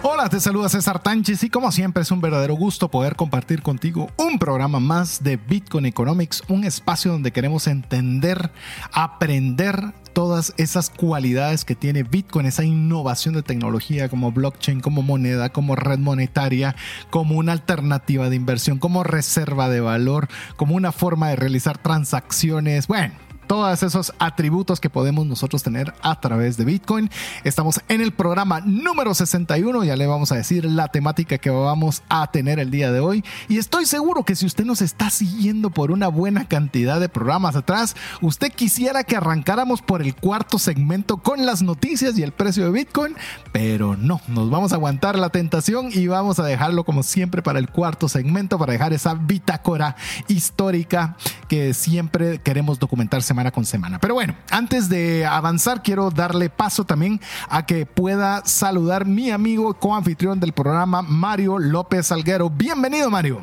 Hola, te saluda César Tánchez y como siempre es un verdadero gusto poder compartir contigo un programa más de Bitcoin Economics, un espacio donde queremos entender, aprender todas esas cualidades que tiene Bitcoin, esa innovación de tecnología como blockchain, como moneda, como red monetaria, como una alternativa de inversión, como reserva de valor, como una forma de realizar transacciones. Bueno todos esos atributos que podemos nosotros tener a través de Bitcoin. Estamos en el programa número 61, ya le vamos a decir la temática que vamos a tener el día de hoy. Y estoy seguro que si usted nos está siguiendo por una buena cantidad de programas atrás, usted quisiera que arrancáramos por el cuarto segmento con las noticias y el precio de Bitcoin, pero no, nos vamos a aguantar la tentación y vamos a dejarlo como siempre para el cuarto segmento, para dejar esa bitácora histórica que siempre queremos documentar semana con semana. Pero bueno, antes de avanzar, quiero darle paso también a que pueda saludar mi amigo coanfitrión del programa, Mario López Alguero. Bienvenido, Mario.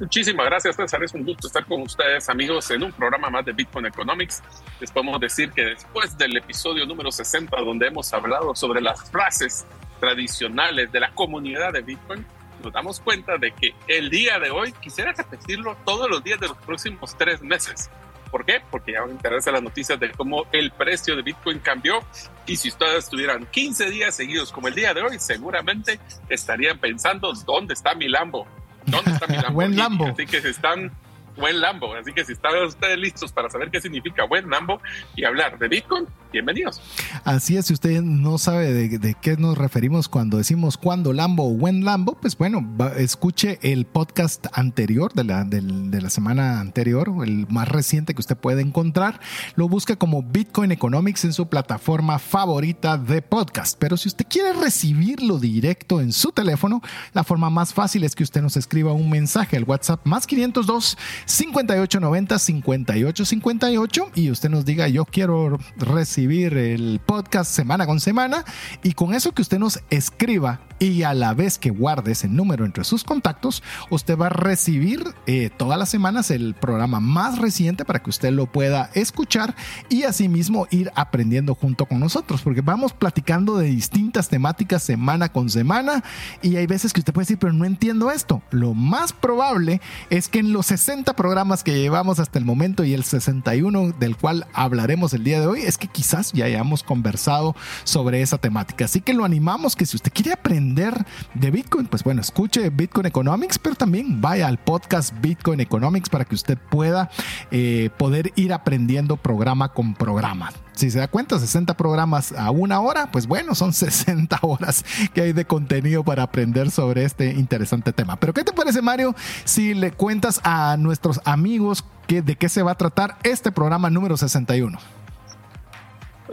Muchísimas gracias, César. Es un gusto estar con ustedes, amigos, en un programa más de Bitcoin Economics. Les podemos decir que después del episodio número 60, donde hemos hablado sobre las frases tradicionales de la comunidad de Bitcoin, nos damos cuenta de que el día de hoy quisiera repetirlo todos los días de los próximos tres meses. ¿Por qué? Porque ya me interesa las noticias de cómo el precio de Bitcoin cambió. Y si ustedes estuvieran 15 días seguidos como el día de hoy, seguramente estarían pensando, ¿dónde está mi Lambo? ¿Dónde está mi Lambo? Buen Lambo. Así que se están buen Lambo. Así que si están ustedes listos para saber qué significa buen Lambo y hablar de Bitcoin, bienvenidos. Así es, si usted no sabe de, qué nos referimos cuando decimos cuando Lambo o buen Lambo, pues bueno, escuche el podcast anterior de la, de, la semana anterior, el más reciente que usted puede encontrar. Lo busca como Bitcoin Economics en su plataforma favorita de podcast. Pero si usted quiere recibirlo directo en su teléfono, la forma más fácil es que usted nos escriba un mensaje al WhatsApp más 502 5890 5858 y usted nos diga yo quiero recibir el podcast semana con semana y con eso que usted nos escriba y a la vez que guarde ese número entre sus contactos, usted va a recibir eh, todas las semanas el programa más reciente para que usted lo pueda escuchar y asimismo ir aprendiendo junto con nosotros, porque vamos platicando de distintas temáticas semana con semana y hay veces que usted puede decir, pero no entiendo esto. Lo más probable es que en los 60 programas que llevamos hasta el momento y el 61 del cual hablaremos el día de hoy, es que quizás ya hayamos conversado sobre esa temática. Así que lo animamos que si usted quiere aprender, de Bitcoin, pues bueno, escuche Bitcoin Economics, pero también vaya al podcast Bitcoin Economics para que usted pueda eh, poder ir aprendiendo programa con programa. Si se da cuenta, 60 programas a una hora, pues bueno, son 60 horas que hay de contenido para aprender sobre este interesante tema. Pero ¿qué te parece, Mario, si le cuentas a nuestros amigos que, de qué se va a tratar este programa número 61?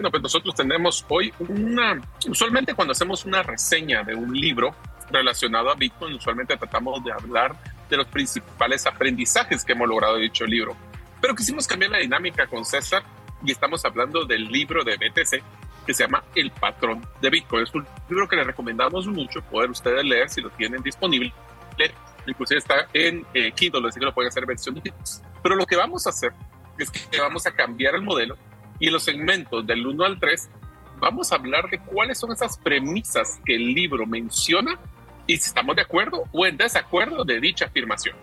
Bueno, pues nosotros tenemos hoy una, usualmente cuando hacemos una reseña de un libro relacionado a Bitcoin, usualmente tratamos de hablar de los principales aprendizajes que hemos logrado de dicho libro. Pero quisimos cambiar la dinámica con César y estamos hablando del libro de BTC que se llama El Patrón de Bitcoin. Es un libro que les recomendamos mucho poder ustedes leer si lo tienen disponible. Inclusive está en eh, Kindle, así que lo pueden hacer en versión. Pero lo que vamos a hacer es que vamos a cambiar el modelo y los segmentos del 1 al 3 vamos a hablar de cuáles son esas premisas que el libro menciona y si estamos de acuerdo o en desacuerdo de dicha afirmación.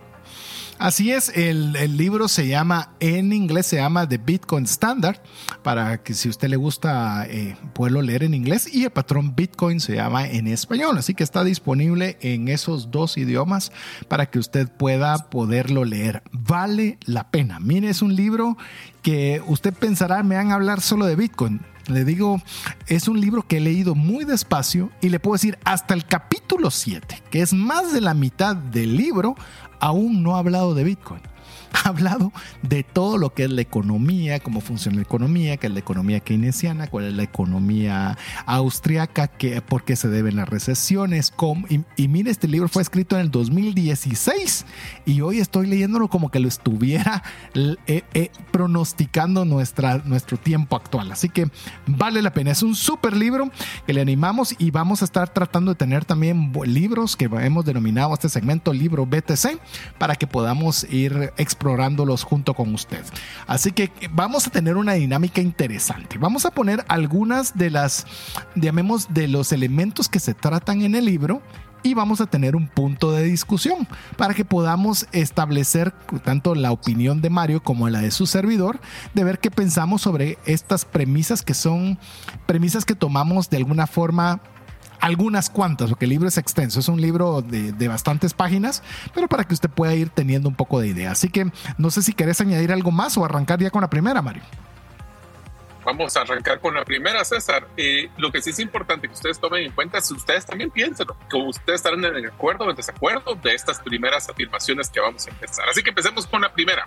Así es, el, libro se llama, en inglés se llama The Bitcoin Standard, para que si usted le gusta eh, leer en inglés, y el patrón Bitcoin se llama en español, así que está disponible en esos dos idiomas para que usted pueda poderlo leer. Vale la pena. Mire, es un libro que usted pensará, me van a hablar solo de Bitcoin. Le digo, es un libro que he leído muy despacio y le puedo decir hasta el capítulo 7, que es más de la mitad del libro, aún no ha hablado de Bitcoin. ha hablado de todo lo que es la economía, cómo funciona la economía, qué es la economía keynesiana, cuál es la economía austriaca, qué, por qué se deben las recesiones. Y, mire, este libro fue escrito en el 2016 y hoy estoy leyéndolo como que lo estuviera eh, eh, pronosticando nuestra, nuestro tiempo actual. Así que vale la pena. Es un súper libro que le animamos y vamos a estar tratando de tener también libros que hemos denominado este segmento libro BTC para que podamos ir explorándolos junto con usted. Así que vamos a tener una dinámica interesante. Vamos a poner algunas de las, llamemos, de los elementos que se tratan en el libro y vamos a tener un punto de discusión para que podamos establecer tanto la opinión de Mario como la de su servidor, de ver qué pensamos sobre estas premisas que son premisas que tomamos de alguna forma algunas cuantas, porque el libro es extenso, es un libro de, de, bastantes páginas, pero para que usted pueda ir teniendo un poco de idea. Así que no sé si querés añadir algo más o arrancar ya con la primera, Mario. Vamos a arrancar con la primera, César. Eh, lo que sí es importante que ustedes tomen en cuenta es ustedes también piensen que ustedes estarán en acuerdo o en desacuerdo de estas primeras afirmaciones que vamos a empezar. Así que empecemos con la primera.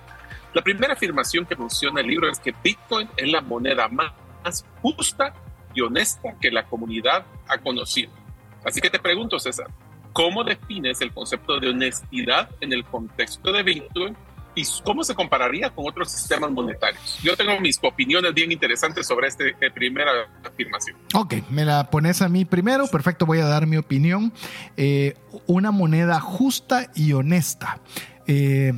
La primera afirmación que menciona el libro es que Bitcoin es la moneda más justa y honesta que la comunidad ha conocido. Así que te pregunto, César, ¿cómo defines el concepto de honestidad en el contexto de Bitcoin y cómo se compararía con otros sistemas monetarios? Yo tengo mis opiniones bien interesantes sobre esta eh, primera afirmación. Ok, me la pones a mí primero, perfecto, voy a dar mi opinión. Eh, una moneda justa y honesta. Eh,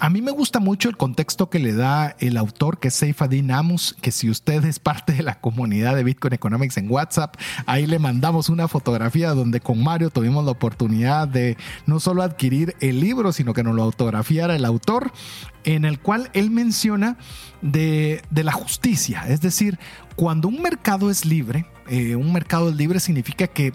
a mí me gusta mucho el contexto que le da el autor, que es Seifadin Amos, que si usted es parte de la comunidad de Bitcoin Economics en WhatsApp, ahí le mandamos una fotografía donde con Mario tuvimos la oportunidad de no solo adquirir el libro, sino que nos lo autografiara el autor, en el cual él menciona de, de la justicia. Es decir, cuando un mercado es libre, eh, un mercado libre significa que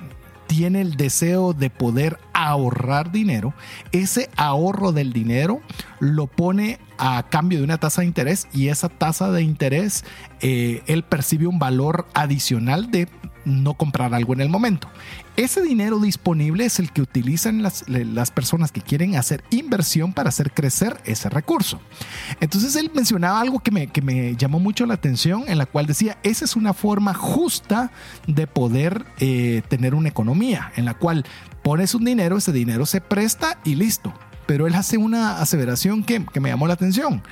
tiene el deseo de poder ahorrar dinero, ese ahorro del dinero lo pone a cambio de una tasa de interés y esa tasa de interés eh, él percibe un valor adicional de no comprar algo en el momento. Ese dinero disponible es el que utilizan las, las, personas que quieren hacer inversión para hacer crecer ese recurso. Entonces él mencionaba algo que me, que me llamó mucho la atención, en la cual decía, esa es una forma justa de poder eh, tener una economía, en la cual pones un dinero, ese dinero se presta y listo. Pero él hace una aseveración que, que me llamó la atención.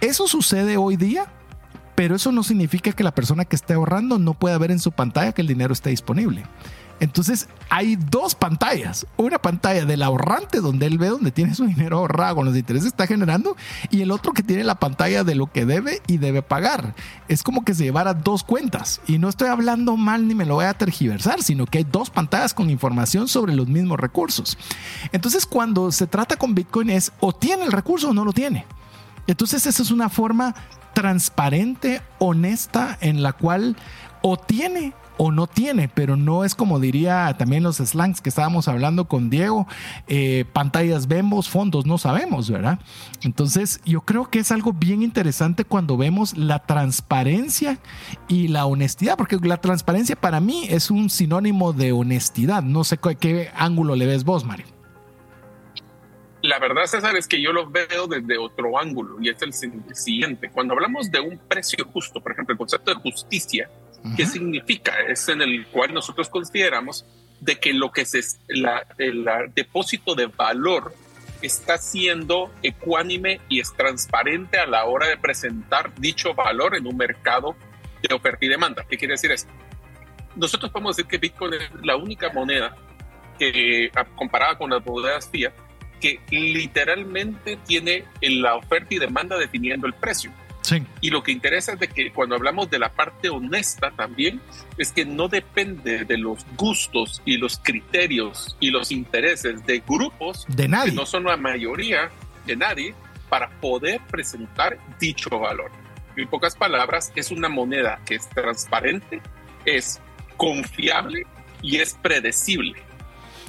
Eso sucede hoy día pero eso no significa que la persona que esté ahorrando no pueda ver en su pantalla que el dinero esté disponible. Entonces hay dos pantallas. Una pantalla del ahorrante donde él ve donde tiene su dinero ahorrado con los intereses que está generando y el otro que tiene la pantalla de lo que debe y debe pagar. Es como que se llevara dos cuentas. Y no estoy hablando mal ni me lo voy a tergiversar, sino que hay dos pantallas con información sobre los mismos recursos. Entonces cuando se trata con Bitcoin es o tiene el recurso o no lo tiene. Entonces esa es una forma transparente, honesta, en la cual o tiene o no tiene, pero no es como diría también los slangs que estábamos hablando con Diego, eh, pantallas vemos, fondos no sabemos, ¿verdad? Entonces yo creo que es algo bien interesante cuando vemos la transparencia y la honestidad, porque la transparencia para mí es un sinónimo de honestidad, no sé qué, ángulo le ves vos, Mario. La verdad, César, es que yo lo veo desde otro ángulo y es el siguiente. Cuando hablamos de un precio justo, por ejemplo, el concepto de justicia, ¿qué significa? Es en el cual nosotros consideramos de que lo que es la, el depósito de valor está siendo ecuánime y es transparente a la hora de presentar dicho valor en un mercado de oferta y demanda. ¿Qué quiere decir esto? Nosotros podemos decir que Bitcoin es la única moneda que, comparada con las monedas fiat, que literalmente tiene la oferta y demanda definiendo el precio. Sí. Y lo que interesa es de que cuando hablamos de la parte honesta también, es que no depende de los gustos y los criterios y los intereses de grupos de nadie. que no son la mayoría de nadie para poder presentar dicho valor. En pocas palabras, es una moneda que es transparente, es confiable y es predecible.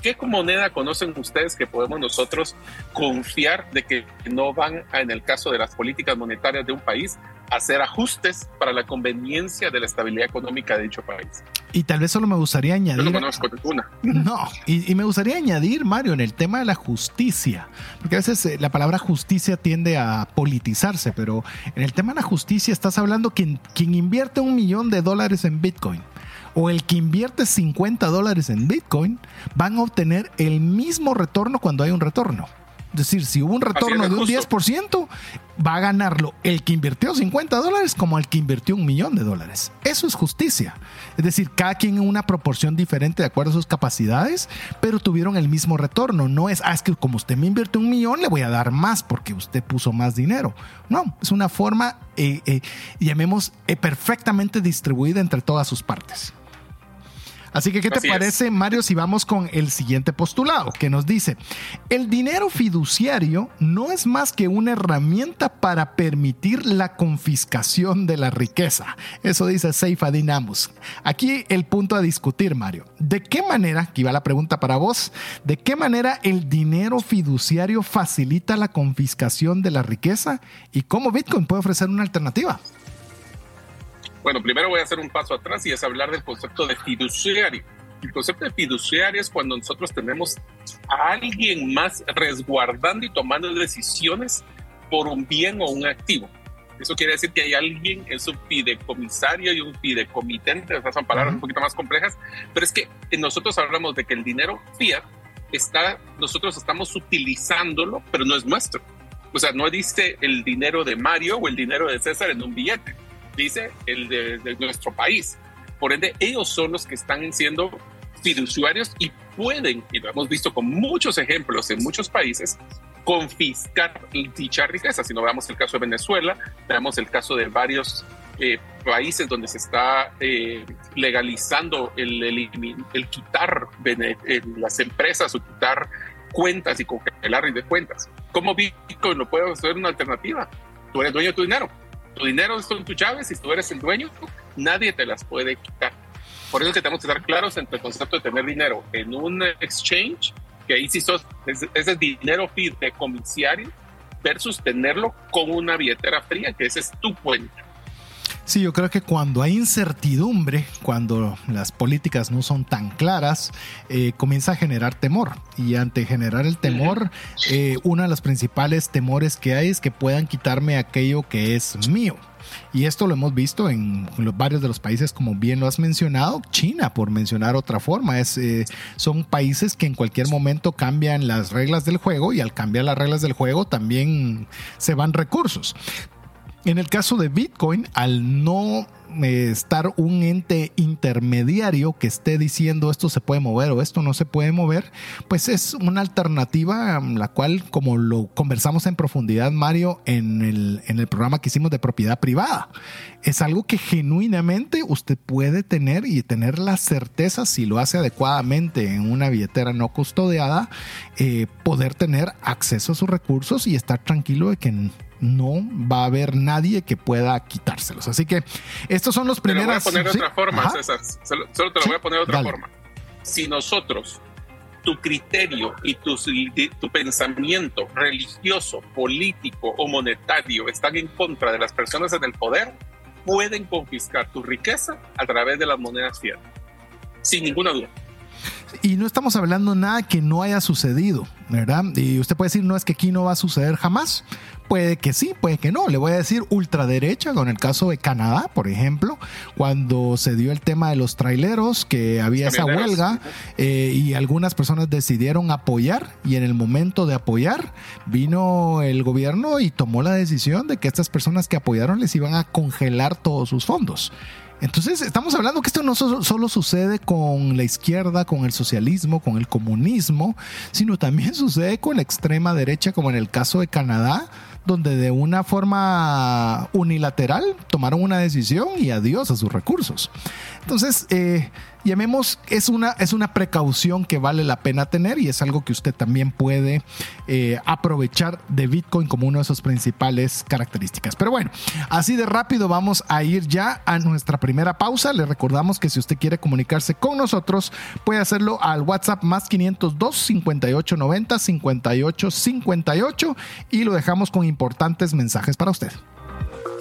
¿Qué moneda conocen ustedes que podemos nosotros confiar de que no van, a, en el caso de las políticas monetarias de un país, a hacer ajustes para la conveniencia de la estabilidad económica de dicho país? Y tal vez solo me gustaría añadir. no conozco ninguna. No, y, me gustaría añadir, Mario, en el tema de la justicia, porque a veces eh, la palabra justicia tiende a politizarse, pero en el tema de la justicia estás hablando quien, quien invierte un millón de dólares en Bitcoin o el que invierte 50 dólares en Bitcoin van a obtener el mismo retorno cuando hay un retorno. Es decir, si hubo un retorno de un 10%, va a ganarlo el que invirtió 50 dólares como el que invirtió un millón de dólares. Eso es justicia. Es decir, cada quien en una proporción diferente de acuerdo a sus capacidades, pero tuvieron el mismo retorno. No es, ah, es que como usted me invierte un millón, le voy a dar más porque usted puso más dinero. No, es una forma, eh, eh, llamemos, eh, perfectamente distribuida entre todas sus partes. Así que, ¿qué te parece, Mario, si vamos con el siguiente postulado que nos dice, el dinero fiduciario no es más que una herramienta para permitir la confiscación de la riqueza? Eso dice Seifa Dinamus. Aquí el punto a discutir, Mario. ¿De qué manera, aquí va la pregunta para vos, de qué manera el dinero fiduciario facilita la confiscación de la riqueza y cómo Bitcoin puede ofrecer una alternativa? Bueno, primero voy a hacer un paso atrás y es hablar del concepto de fiduciario. El concepto de fiduciario es cuando nosotros tenemos a alguien más resguardando y tomando decisiones por un bien o un activo. Eso quiere decir que hay alguien, es un fideicomisario y un fideicomitente, esas son palabras un poquito más complejas, pero es que nosotros hablamos de que el dinero fiat está, nosotros estamos utilizándolo, pero no es nuestro. O sea, no dice el dinero de Mario o el dinero de César en un billete dice el de, nuestro país. Por ende, ellos son los que están siendo fiduciarios y pueden, y lo hemos visto con muchos ejemplos en muchos países, confiscar dicha riqueza. Si no veamos el caso de Venezuela, veamos el caso de varios eh, países donde se está eh, legalizando el, el, quitar las empresas o quitar cuentas y congelar de cuentas. ¿Cómo Bitcoin no puede ser una alternativa? Tú eres dueño de tu dinero tu dinero son tus llaves, si tú eres el dueño, nadie te las puede quitar. Por eso que tenemos que estar claros entre el concepto de tener dinero en un exchange, que ahí sí sos, ese dinero de comisario, versus tenerlo con una billetera fría, que ese es tu cuenta. Sí, yo creo que cuando hay incertidumbre, cuando las políticas no son tan claras, eh, comienza a generar temor. Y ante generar el temor, eh, uno de los principales temores que hay es que puedan quitarme aquello que es mío. Y esto lo hemos visto en varios de los países, como bien lo has mencionado, China, por mencionar otra forma. Es, eh, son países que en cualquier momento cambian las reglas del juego y al cambiar las reglas del juego también se van recursos. En el caso de Bitcoin, al no eh, estar un ente intermediario que esté diciendo esto se puede mover o esto no se puede mover, pues es una alternativa um, la cual, como lo conversamos en profundidad, Mario, en el, en el programa que hicimos de propiedad privada, es algo que genuinamente usted puede tener y tener la certeza, si lo hace adecuadamente en una billetera no custodiada, eh, poder tener acceso a sus recursos y estar tranquilo de que no va a haber nadie que pueda quitárselos. Así que estos son los primeros. Te lo voy a poner de otra forma, César. Solo, te lo voy a poner de otra forma. Si nosotros, tu criterio y tu, tu pensamiento religioso, político o monetario están en contra de las personas en el poder, pueden confiscar tu riqueza a través de las monedas fiat. Sin ninguna duda. Y no estamos hablando nada que no haya sucedido, ¿verdad? Y usted puede decir, no es que aquí no va a suceder jamás. Puede que sí, puede que no. Le voy a decir ultraderecha con el caso de Canadá, por ejemplo, cuando se dio el tema de los traileros, que había esa huelga eh, y algunas personas decidieron apoyar y en el momento de apoyar vino el gobierno y tomó la decisión de que estas personas que apoyaron les iban a congelar todos sus fondos. Entonces, estamos hablando que esto no solo sucede con la izquierda, con el socialismo, con el comunismo, sino también sucede con la extrema derecha, como en el caso de Canadá, donde de una forma unilateral tomaron una decisión y adiós a sus recursos. Entonces, eh, llamemos, es una, es una precaución que vale la pena tener y es algo que usted también puede eh, aprovechar de Bitcoin como una de sus principales características. Pero bueno, así de rápido vamos a ir ya a nuestra primera pausa. Le recordamos que si usted quiere comunicarse con nosotros, puede hacerlo al WhatsApp más 502 5890 5858 y lo dejamos con importantes mensajes para usted.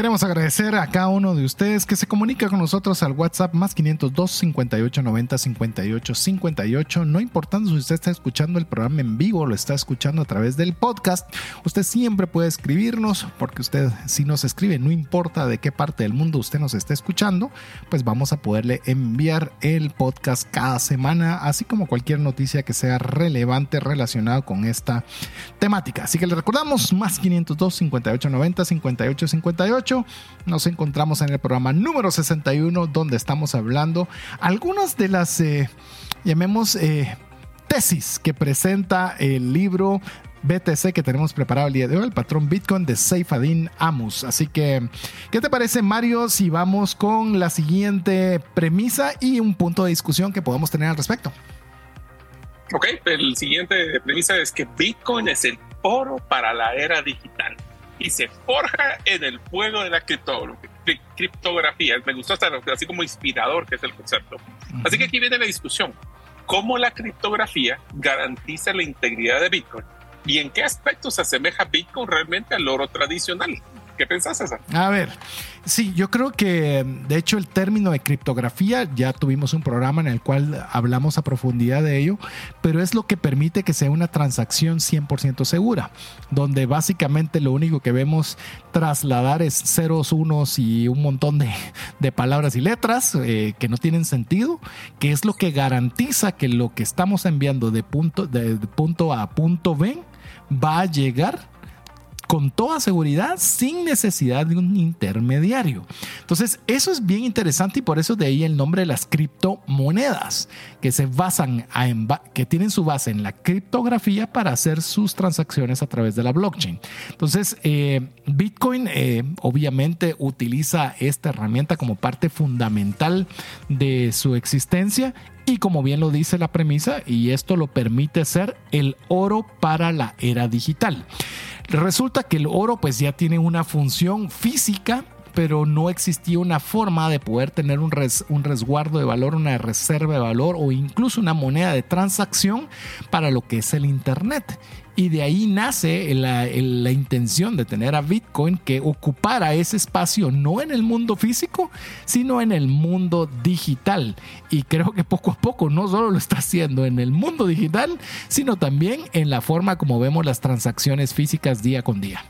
Queremos agradecer a cada uno de ustedes que se comunica con nosotros al WhatsApp más 502 58 90 58 58. No importando si usted está escuchando el programa en vivo o lo está escuchando a través del podcast, usted siempre puede escribirnos porque usted si nos escribe, no importa de qué parte del mundo usted nos esté escuchando, pues vamos a poderle enviar el podcast cada semana, así como cualquier noticia que sea relevante relacionada con esta temática. Así que le recordamos más 502 58 90 58 58 nos encontramos en el programa número 61 donde estamos hablando algunas de las, eh, llamemos, eh, tesis que presenta el libro BTC que tenemos preparado el día de hoy, el patrón Bitcoin de Seifadin Amus. Así que, ¿qué te parece, Mario, si vamos con la siguiente premisa y un punto de discusión que podemos tener al respecto? Ok, el siguiente premisa es que Bitcoin es el oro para la era digital y se forja en el fuego de la criptografía. Me gustó hasta así como inspirador que es el concepto. Así que aquí viene la discusión. ¿Cómo la criptografía garantiza la integridad de Bitcoin? ¿Y en qué aspectos se asemeja Bitcoin realmente al oro tradicional? ¿Qué pensás, César? A ver, sí, yo creo que de hecho el término de criptografía, ya tuvimos un programa en el cual hablamos a profundidad de ello, pero es lo que permite que sea una transacción 100% segura, donde básicamente lo único que vemos trasladar es ceros, unos y un montón de, de palabras y letras eh, que no tienen sentido, que es lo que garantiza que lo que estamos enviando de punto, de punto A a punto B va a llegar con toda seguridad sin necesidad de un intermediario. Entonces, eso es bien interesante y por eso de ahí el nombre de las criptomonedas, que se basan que tienen su base en la criptografía para hacer sus transacciones a través de la blockchain. Entonces, eh, Bitcoin eh, obviamente utiliza esta herramienta como parte fundamental de su existencia y como bien lo dice la premisa, y esto lo permite ser el oro para la era digital. Resulta que el oro pues ya tiene una función física pero no existía una forma de poder tener un, un, resguardo de valor, una reserva de valor o incluso una moneda de transacción para lo que es el Internet. Y de ahí nace la, la, intención de tener a Bitcoin que ocupara ese espacio no en el mundo físico, sino en el mundo digital. Y creo que poco a poco no solo lo está haciendo en el mundo digital, sino también en la forma como vemos las transacciones físicas día con día.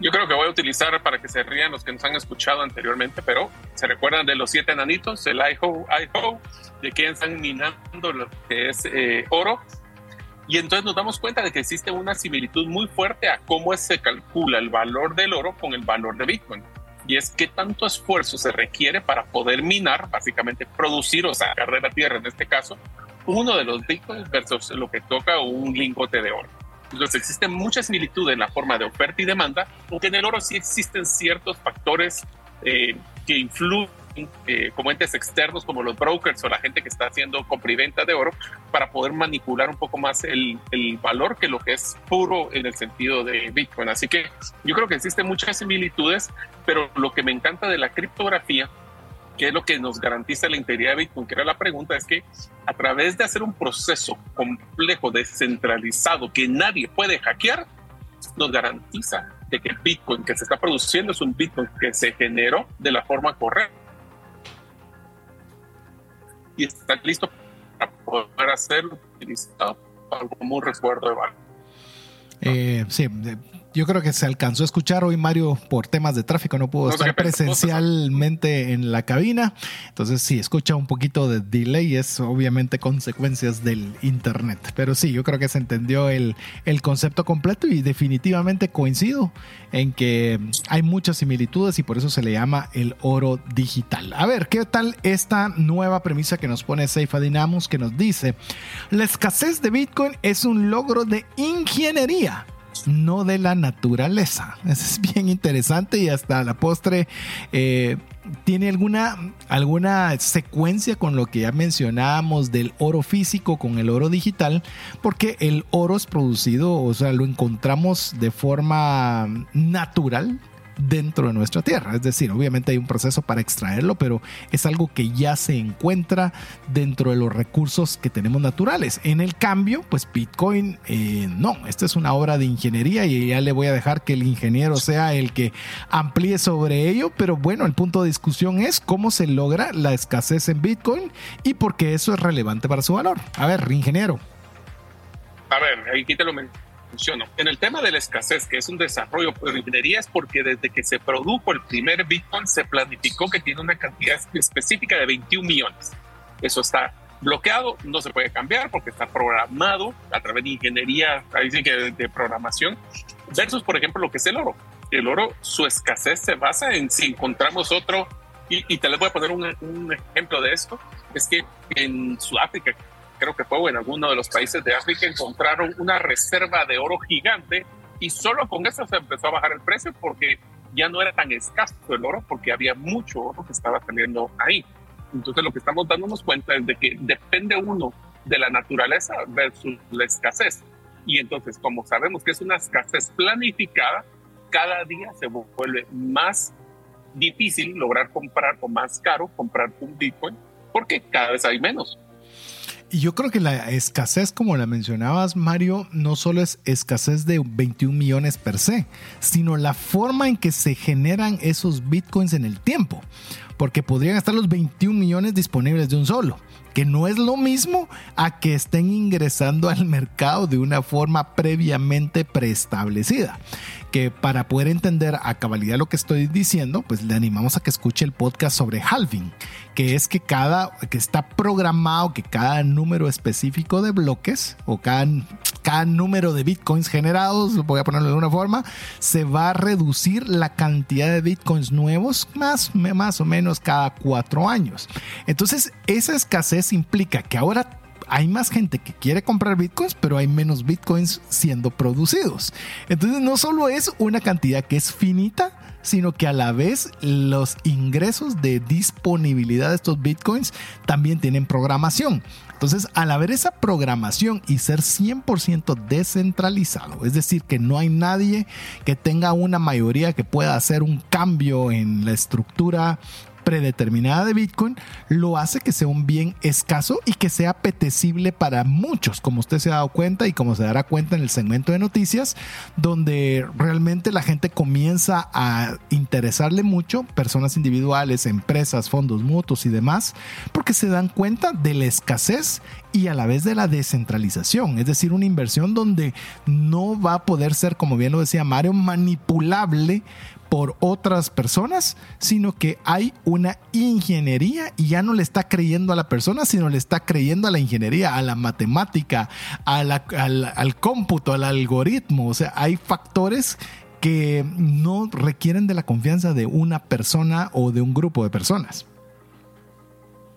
Yo creo que voy a utilizar para que se rían los que nos han escuchado anteriormente, pero se recuerdan de los siete enanitos, el IHO, IHO, de que están minando lo que es eh, oro y entonces nos damos cuenta de que existe una similitud muy fuerte a cómo se calcula el valor del oro con el valor de Bitcoin. Y es qué tanto esfuerzo se requiere para poder minar, básicamente producir o sacar de la tierra, en este caso, uno de los Bitcoins versus lo que toca un lingote de oro. Entonces existe mucha similitud en la forma de oferta y demanda, aunque en el oro sí existen ciertos factores eh, que influyen eh, como entes externos como los brokers o la gente que está haciendo compra y venta de oro para poder manipular un poco más el, el, valor que lo que es puro en el sentido de Bitcoin. Así que yo creo que existen muchas similitudes, pero lo que me encanta de la criptografía que es lo que nos garantiza la integridad de Bitcoin, que era la pregunta, es que a través de hacer un proceso complejo, descentralizado, que nadie puede hackear, nos garantiza de que el Bitcoin que se está produciendo es un Bitcoin que se generó de la forma correcta y está listo para poder ser utilizado como un resguardo de valor. Eh, sí, yo creo que se alcanzó a escuchar hoy Mario por temas de tráfico, no pudo estar presencialmente en la cabina. Entonces, si escucha un poquito de delay, es obviamente consecuencias del internet. Pero sí, yo creo que se entendió el, el concepto completo y definitivamente coincido en que hay muchas similitudes y por eso se le llama el oro digital. A ver, ¿qué tal esta nueva premisa que nos pone Seifa Dynamos que nos dice, la escasez de Bitcoin es un logro de ingeniería no de la naturaleza. Eso es bien interesante y hasta la postre eh, tiene alguna, alguna secuencia con lo que ya mencionábamos del oro físico con el oro digital, porque el oro es producido, o sea, lo encontramos de forma natural dentro de nuestra tierra. Es decir, obviamente hay un proceso para extraerlo, pero es algo que ya se encuentra dentro de los recursos que tenemos naturales. En el cambio, pues Bitcoin, eh, no, esta es una obra de ingeniería y ya le voy a dejar que el ingeniero sea el que amplíe sobre ello, pero bueno, el punto de discusión es cómo se logra la escasez en Bitcoin y por qué eso es relevante para su valor. A ver, ingeniero. A ver, aquí te lo en el tema de la escasez, que es un desarrollo por ingeniería, es porque desde que se produjo el primer Bitcoin se planificó que tiene una cantidad específica de 21 millones. Eso está bloqueado, no se puede cambiar porque está programado a través de ingeniería, ahí sí que de, programación, versus, por ejemplo, lo que es el oro. El oro, su escasez se basa en si encontramos otro, y, te les voy a poner un, un ejemplo de esto, es que en Sudáfrica, creo que fue en alguno de los países de África, encontraron una reserva de oro gigante y solo con eso se empezó a bajar el precio porque ya no era tan escaso el oro porque había mucho oro que estaba teniendo ahí. Entonces lo que estamos dándonos cuenta es de que depende uno de la naturaleza versus la escasez. Y entonces, como sabemos que es una escasez planificada, cada día se vuelve más difícil lograr comprar o más caro comprar un Bitcoin porque cada vez hay menos. Y yo creo que la escasez, como la mencionabas, Mario, no solo es escasez de 21 millones per se, sino la forma en que se generan esos bitcoins en el tiempo. Porque podrían estar los 21 millones disponibles de un solo, que no es lo mismo a que estén ingresando al mercado de una forma previamente preestablecida que para poder entender a cabalidad lo que estoy diciendo, pues le animamos a que escuche el podcast sobre halving, que es que cada, que está programado que cada número específico de bloques o cada, cada número de bitcoins generados, voy a ponerlo de una forma, se va a reducir la cantidad de bitcoins nuevos más, más o menos cada cuatro años. Entonces, esa escasez implica que ahora hay más gente que quiere comprar bitcoins, pero hay menos bitcoins siendo producidos. Entonces no solo es una cantidad que es finita, sino que a la vez los ingresos de disponibilidad de estos bitcoins también tienen programación. Entonces, al haber esa programación y ser 100% descentralizado, es decir, que no hay nadie que tenga una mayoría que pueda hacer un cambio en la estructura predeterminada de Bitcoin lo hace que sea un bien escaso y que sea apetecible para muchos, como usted se ha dado cuenta y como se dará cuenta en el segmento de noticias, donde realmente la gente comienza a interesarle mucho, personas individuales, empresas, fondos mutuos y demás, porque se dan cuenta de la escasez y a la vez de la descentralización, es decir, una inversión donde no va a poder ser, como bien lo decía Mario, manipulable por otras personas, sino que hay una ingeniería y ya no le está creyendo a la persona, sino le está creyendo a la ingeniería, a la matemática, al, al cómputo, al algoritmo. O sea, hay factores que no requieren de la confianza de una persona o de un grupo de personas.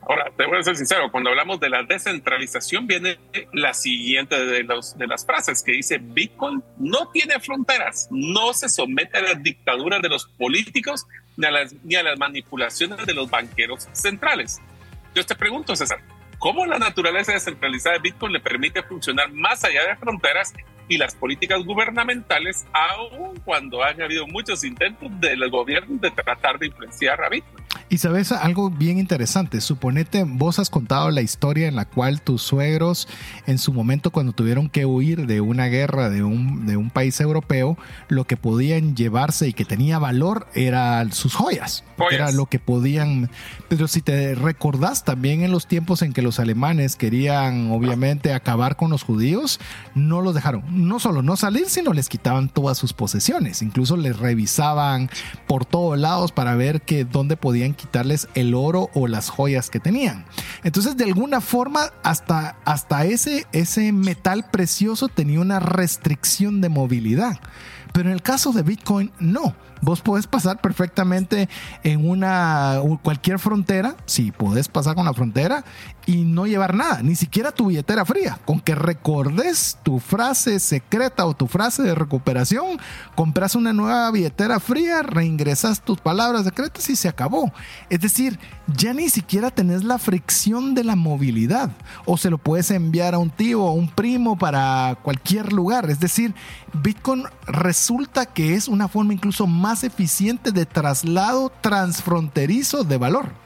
Ahora, te voy a ser sincero, cuando hablamos de la descentralización viene la siguiente de, los, de las frases que dice, Bitcoin no tiene fronteras, no se somete a las dictaduras de los políticos ni a las, ni a las manipulaciones de los banqueros centrales. Yo te pregunto, César, ¿cómo la naturaleza descentralizada de Bitcoin le permite funcionar más allá de fronteras y las políticas gubernamentales, aun cuando han habido muchos intentos del gobierno de tratar de influenciar a Bitcoin? Y sabes algo bien interesante, suponete, vos has contado la historia en la cual tus suegros en su momento cuando tuvieron que huir de una guerra de un, de un país europeo, lo que podían llevarse y que tenía valor era sus joyas, era lo que podían, pero si te recordás también en los tiempos en que los alemanes querían obviamente acabar con los judíos, no los dejaron, no solo no salir, sino les quitaban todas sus posesiones, incluso les revisaban por todos lados para ver que dónde podían quitarles el oro o las joyas que tenían. Entonces, de alguna forma, hasta, hasta ese, ese metal precioso tenía una restricción de movilidad. Pero en el caso de Bitcoin, no. Vos podés pasar perfectamente en una cualquier frontera, sí, podés pasar con la frontera y no llevar nada, ni siquiera tu billetera fría. Con que recordes tu frase secreta o tu frase de recuperación, compras una nueva billetera fría, reingresas tus palabras secretas y se acabó. Es decir, ya ni siquiera tenés la fricción de la movilidad o se lo puedes enviar a un tío o a un primo para cualquier lugar. Es decir, Bitcoin resulta que es una forma incluso más eficiente de traslado transfronterizo de valor.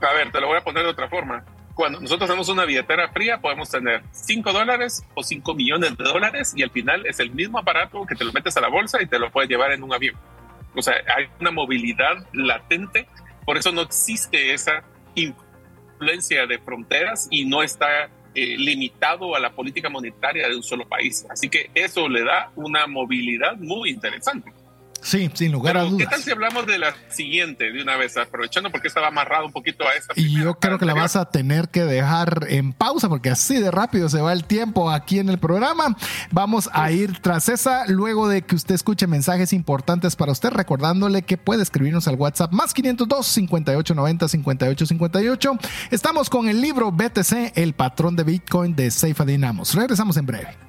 A ver, te lo voy a poner de otra forma. Cuando nosotros tenemos una billetera fría, podemos tener 5 dólares o 5 millones de dólares y al final es el mismo aparato que te lo metes a la bolsa y te lo puedes llevar en un avión. O sea, hay una movilidad latente, por eso no existe esa influencia de fronteras y no está eh, limitado a la política monetaria de un solo país. Así que eso le da una movilidad muy interesante. Sí, sin lugar a dudas. ¿Qué tal si hablamos de la siguiente de una vez, aprovechando porque estaba amarrado un poquito a esta? Y yo creo que la vas a tener que dejar en pausa porque así de rápido se va el tiempo aquí en el programa. Vamos a ir tras esa luego de que usted escuche mensajes importantes para usted, recordándole que puede escribirnos al WhatsApp más 502 5890 5858. Estamos con el libro BTC, el patrón de Bitcoin de Seifa Dinamos. Regresamos en breve.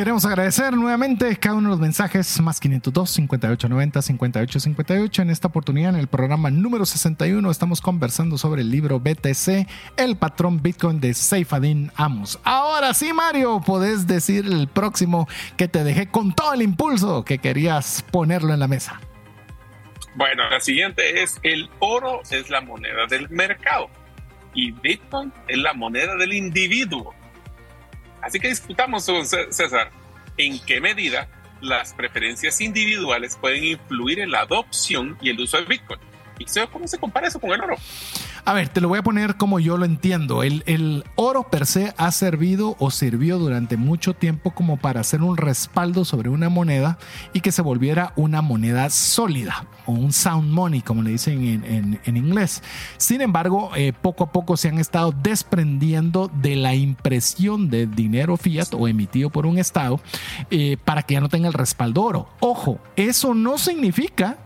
Queremos agradecer nuevamente cada uno de los mensajes más 502 5890 5858. En esta oportunidad, en el programa número 61, estamos conversando sobre el libro BTC, el patrón Bitcoin de Seifadin Amos. Ahora sí, Mario, podés decir el próximo que te dejé con todo el impulso que querías ponerlo en la mesa. Bueno, la siguiente es: el oro es la moneda del mercado y Bitcoin es la moneda del individuo. Así que discutamos, César, en qué medida las preferencias individuales pueden influir en la adopción y el uso de Bitcoin. ¿Y cómo se compara eso con el oro? A ver, te lo voy a poner como yo lo entiendo. El, oro per se ha servido o sirvió durante mucho tiempo como para hacer un respaldo sobre una moneda y que se volviera una moneda sólida o un sound money, como le dicen en, inglés. Sin embargo, eh, poco a poco se han estado desprendiendo de la impresión de dinero fiat o emitido por un Estado eh, para que ya no tenga el respaldo oro. Ojo, eso no significa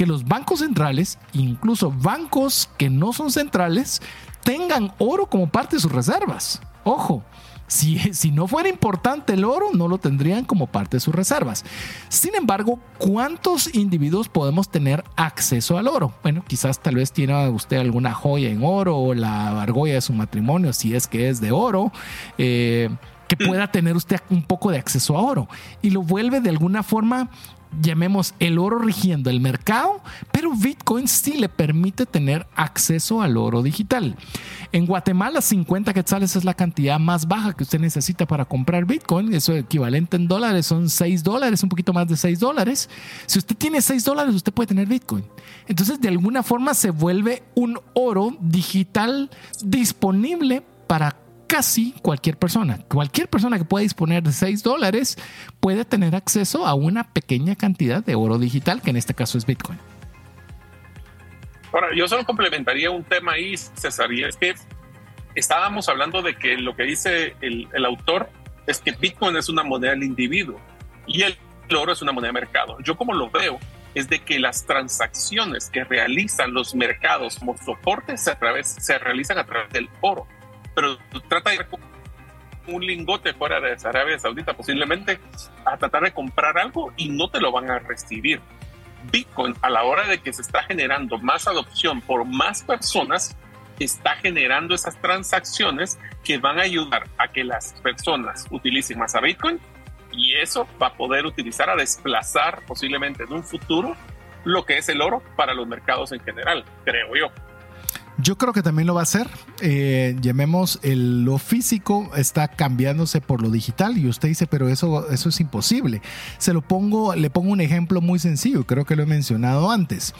que los bancos centrales, incluso bancos que no son centrales, tengan oro como parte de sus reservas. Ojo, si, si, no fuera importante el oro, no lo tendrían como parte de sus reservas. Sin embargo, ¿cuántos individuos podemos tener acceso al oro? Bueno, quizás tal vez tiene usted alguna joya en oro o la argolla de su matrimonio, si es que es de oro. Eh, que pueda tener usted un poco de acceso a oro y lo vuelve de alguna forma llamemos el oro rigiendo el mercado, pero Bitcoin sí le permite tener acceso al oro digital. En Guatemala, 50 quetzales es la cantidad más baja que usted necesita para comprar Bitcoin. Eso equivalente en dólares son 6 dólares, un poquito más de 6 dólares. Si usted tiene 6 dólares, usted puede tener Bitcoin. Entonces, de alguna forma se vuelve un oro digital disponible para casi cualquier persona. Cualquier persona que pueda disponer de 6 dólares puede tener acceso a una pequeña cantidad de oro digital, que en este caso es Bitcoin. Ahora, yo solo complementaría un tema ahí, César, y es que estábamos hablando de que lo que dice el, el autor es que Bitcoin es una moneda del individuo y el oro es una moneda de mercado. Yo como lo veo es de que las transacciones que realizan los mercados como soporte se, a través, se realizan a través del oro pero trata de ir un lingote fuera de Arabia Saudita posiblemente a tratar de comprar algo y no te lo van a recibir. Bitcoin a la hora de que se está generando más adopción por más personas, está generando esas transacciones que van a ayudar a que las personas utilicen más a Bitcoin y eso va a poder utilizar a desplazar posiblemente en un futuro lo que es el oro para los mercados en general, creo yo. Yo creo que también lo va a hacer. Eh, llamemos lo físico está cambiándose por lo digital y usted dice, pero eso, eso es imposible. Se lo pongo, le pongo un ejemplo muy sencillo, creo que lo he mencionado antes.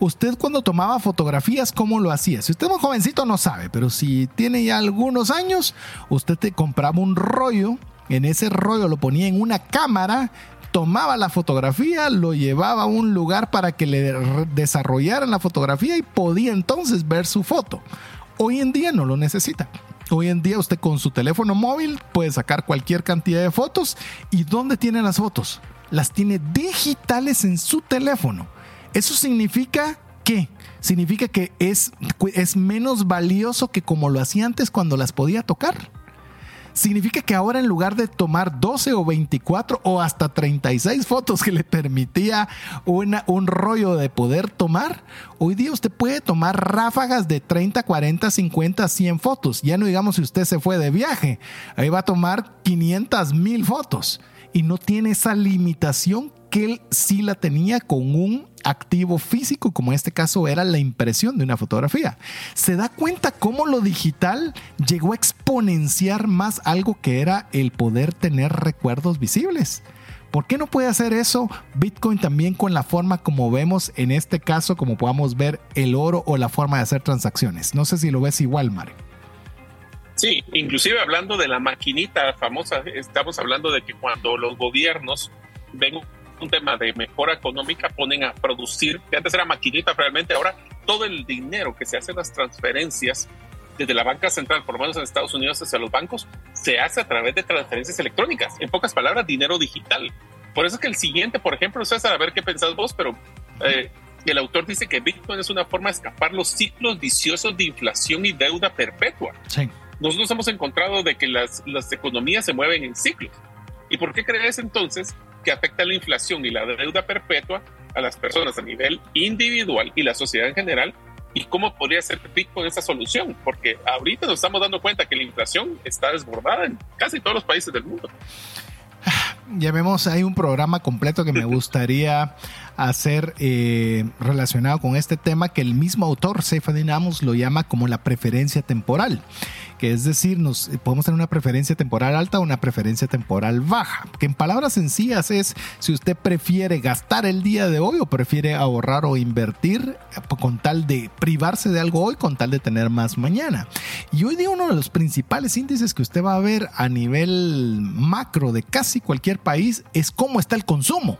Usted cuando tomaba fotografías, ¿cómo lo hacía? Si usted es un jovencito no sabe, pero si tiene ya algunos años, usted te compraba un rollo en ese rollo lo ponía en una cámara tomaba la fotografía, lo llevaba a un lugar para que le desarrollaran la fotografía y podía entonces ver su foto. Hoy en día no lo necesita. Hoy en día usted con su teléfono móvil puede sacar cualquier cantidad de fotos. ¿Y dónde tiene las fotos? Las tiene digitales en su teléfono. Eso significa que significa que es, es menos valioso que como lo hacía antes cuando las podía tocar significa que ahora en lugar de tomar 12 o 24 o hasta 36 fotos que le permitía una, un rollo de poder tomar, hoy día usted puede tomar ráfagas de 30, 40, 50, 100 fotos. Ya no digamos si usted se fue de viaje, ahí va a tomar 500 mil fotos y no tiene esa limitación él sí la tenía con un activo físico, como en este caso era la impresión de una fotografía. Se da cuenta cómo lo digital llegó a exponenciar más algo que era el poder tener recuerdos visibles. ¿Por qué no puede hacer eso Bitcoin también con la forma como vemos en este caso, como podamos ver el oro o la forma de hacer transacciones? No sé si lo ves igual, Mario. Sí, inclusive hablando de la maquinita famosa, estamos hablando de que cuando los gobiernos ven un tema de mejora económica, ponen a producir, que antes era maquinita realmente, ahora todo el dinero que se hace en las transferencias desde la banca central, por lo menos en Estados Unidos hacia los bancos, se hace a través de transferencias electrónicas. En pocas palabras, dinero digital. Por eso es que el siguiente, por ejemplo, César, a ver qué pensás vos, pero eh, el autor dice que Bitcoin es una forma de escapar los ciclos viciosos de inflación y deuda perpetua. Sí. Nosotros hemos encontrado de que las, las economías se mueven en ciclos. ¿Y por qué crees entonces que afecta la inflación y la deuda perpetua a las personas a nivel individual y la sociedad en general y cómo podría ser Bitcoin esa solución, porque ahorita nos estamos dando cuenta que la inflación está desbordada en casi todos los países del mundo. Ya vemos, hay un programa completo que me gustaría hacer eh, relacionado con este tema que el mismo autor, Seyfadin Amos, lo llama como la preferencia temporal que es decir, nos podemos tener una preferencia temporal alta o una preferencia temporal baja, que en palabras sencillas es si usted prefiere gastar el día de hoy o prefiere ahorrar o invertir con tal de privarse de algo hoy con tal de tener más mañana. Y hoy día uno de los principales índices que usted va a ver a nivel macro de casi cualquier país es cómo está el consumo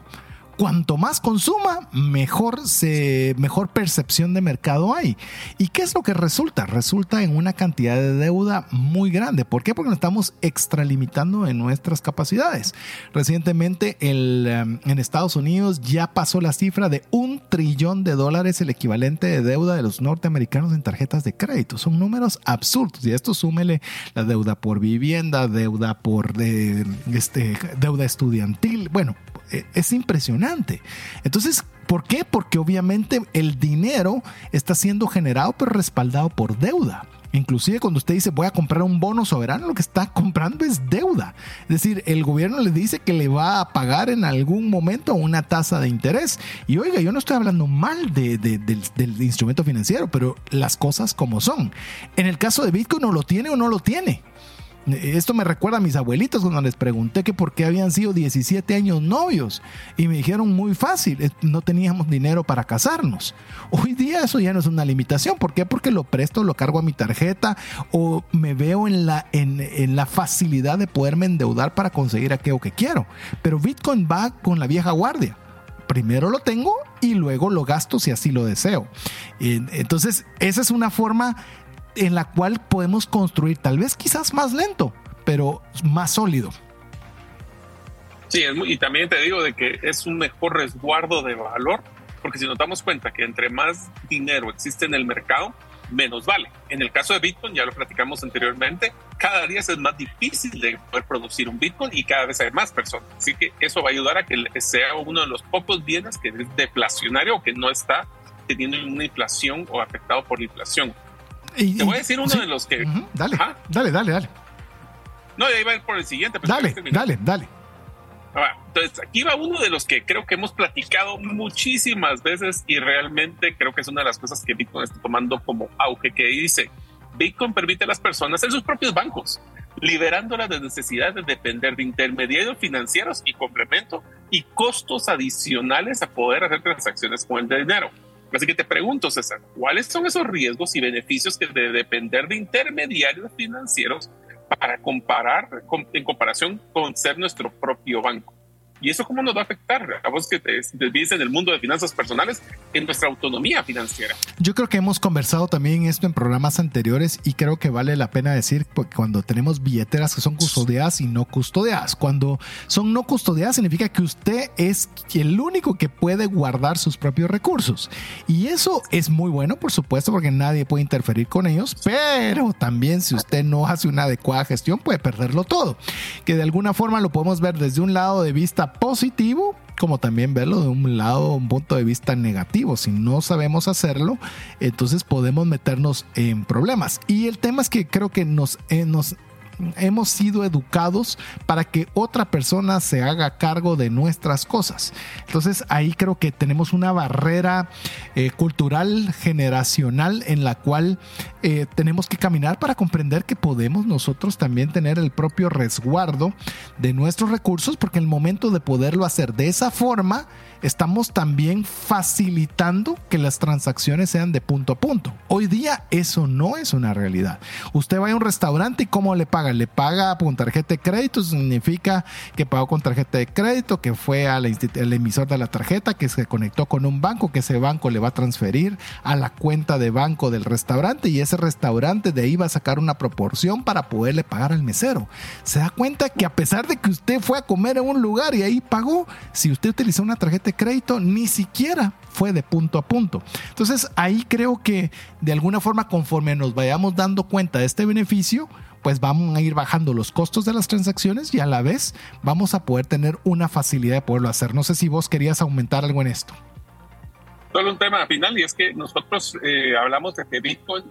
cuanto más consuma, mejor, se, mejor percepción de mercado hay. ¿Y qué es lo que resulta? Resulta en una cantidad de deuda muy grande. ¿Por qué? Porque nos estamos extralimitando en nuestras capacidades. Recientemente el, em, en Estados Unidos ya pasó la cifra de un trillón de dólares el equivalente de deuda de los norteamericanos en tarjetas de crédito. Son números absurdos. Y esto súmele la deuda por vivienda, deuda por de, este, deuda estudiantil. Bueno, es impresionante. Entonces, ¿por qué? Porque obviamente el dinero está siendo generado pero respaldado por deuda. Inclusive cuando usted dice voy a comprar un bono soberano, lo que está comprando es deuda. Es decir, el gobierno le dice que le va a pagar en algún momento una tasa de interés. Y oiga, yo no estoy hablando mal de, del, instrumento financiero, pero las cosas como son. En el caso de Bitcoin, no lo tiene o no lo tiene. Esto me recuerda a mis abuelitos cuando les pregunté que por qué habían sido 17 años novios y me dijeron muy fácil, no teníamos dinero para casarnos. Hoy día eso ya no es una limitación. ¿Por qué? Porque lo presto, lo cargo a mi tarjeta o me veo en la, en, en la facilidad de poderme endeudar para conseguir aquello que quiero. Pero Bitcoin va con la vieja guardia primero lo tengo y luego lo gasto si así lo deseo. Entonces, esa es una forma en la cual podemos construir, tal vez quizás más lento, pero más sólido. Sí, y también te digo de que es un mejor resguardo de valor, porque si nos damos cuenta que entre más dinero existe en el mercado, menos vale. En el caso de Bitcoin, ya lo platicamos anteriormente, cada día es más difícil de poder producir un Bitcoin y cada vez hay más personas. Así que eso va a ayudar a que sea uno de los pocos bienes que es deflacionario o que no está teniendo una inflación o afectado por la inflación. Te voy a decir uno de los que. Dale, dale, dale, dale. No, ya iba a ir por el siguiente. dale, dale, dale. Ah, entonces, aquí va uno de los que creo que hemos platicado muchísimas veces y realmente creo que es una de las cosas que Bitcoin está tomando como auge, que dice, Bitcoin permite a las personas en sus propios bancos, liberándolas de necesidad de depender de intermediarios financieros y complemento y costos adicionales a poder hacer transacciones con el dinero. Así que te pregunto, César, ¿cuáles son esos riesgos y beneficios que de depender de intermediarios financieros para comparar en comparación con ser nuestro propio banco? ¿Y eso cómo nos va a afectar a vos que te vives en el mundo de finanzas personales en nuestra autonomía financiera? Yo creo que hemos conversado también esto en programas anteriores y creo que vale la pena decir que cuando tenemos billeteras que son custodiadas y no custodiadas. Cuando son no custodiadas significa que usted es el único que puede guardar sus propios recursos. Y eso es muy bueno, por supuesto, porque nadie puede interferir con ellos, pero también si usted no hace una adecuada gestión puede perderlo todo. Que de alguna forma lo podemos ver desde un lado de vista positivo como también verlo de un lado, un punto de vista negativo. Si no sabemos hacerlo, entonces podemos meternos en problemas. Y el tema es que creo que nos, eh, nos hemos sido educados para que otra persona se haga cargo de nuestras cosas. Entonces ahí creo que tenemos una barrera eh, cultural, generacional, en la cual eh, tenemos que caminar para comprender que podemos nosotros también tener el propio resguardo de nuestros recursos, porque el momento de poderlo hacer de esa forma, estamos también facilitando que las transacciones sean de punto a punto. Hoy día eso no es una realidad. Usted va a un restaurante y ¿cómo le paga? Le paga con tarjeta de crédito, significa que pagó con tarjeta de crédito, que fue al emisor de la tarjeta, que se conectó con un banco, que ese banco le va a transferir a la cuenta de banco del restaurante y ese restaurante de ahí va a sacar una proporción para poderle pagar al mesero. Se da cuenta que a pesar de que usted fue a comer en un lugar y ahí pagó, si usted utilizó una tarjeta de crédito ni siquiera fue de punto a punto. Entonces ahí creo que de alguna forma conforme nos vayamos dando cuenta de este beneficio, pues vamos a ir bajando los costos de las transacciones y a la vez vamos a poder tener una facilidad de poderlo hacer. No sé si vos querías aumentar algo en esto. Solo un tema final y es que nosotros eh, hablamos de que Bitcoin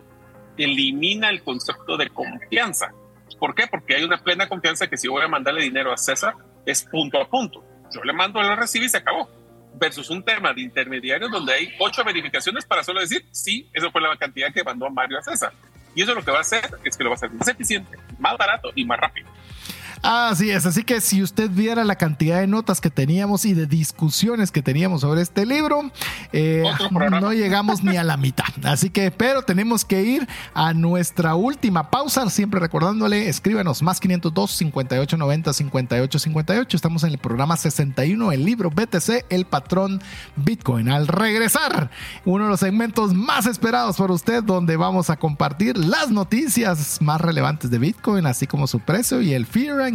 elimina el concepto de confianza. ¿Por qué? Porque hay una plena confianza que si voy a mandarle dinero a César es punto a punto. Yo le mando, lo recibe y se acabó versus un tema de intermediarios donde hay ocho verificaciones para solo decir, sí, eso fue la cantidad que mandó Mario a César. Y eso lo que va a hacer es que lo va a hacer más eficiente, más barato y más rápido. Así es, así que si usted viera la cantidad de notas que teníamos y de discusiones que teníamos sobre este libro, eh, no llegamos ni a la mitad. Así que, pero tenemos que ir a nuestra última pausa, siempre recordándole, escríbanos más 502 5890 5858. Estamos en el programa 61, el libro BTC, el patrón Bitcoin. Al regresar, uno de los segmentos más esperados por usted, donde vamos a compartir las noticias más relevantes de Bitcoin, así como su precio y el Fear and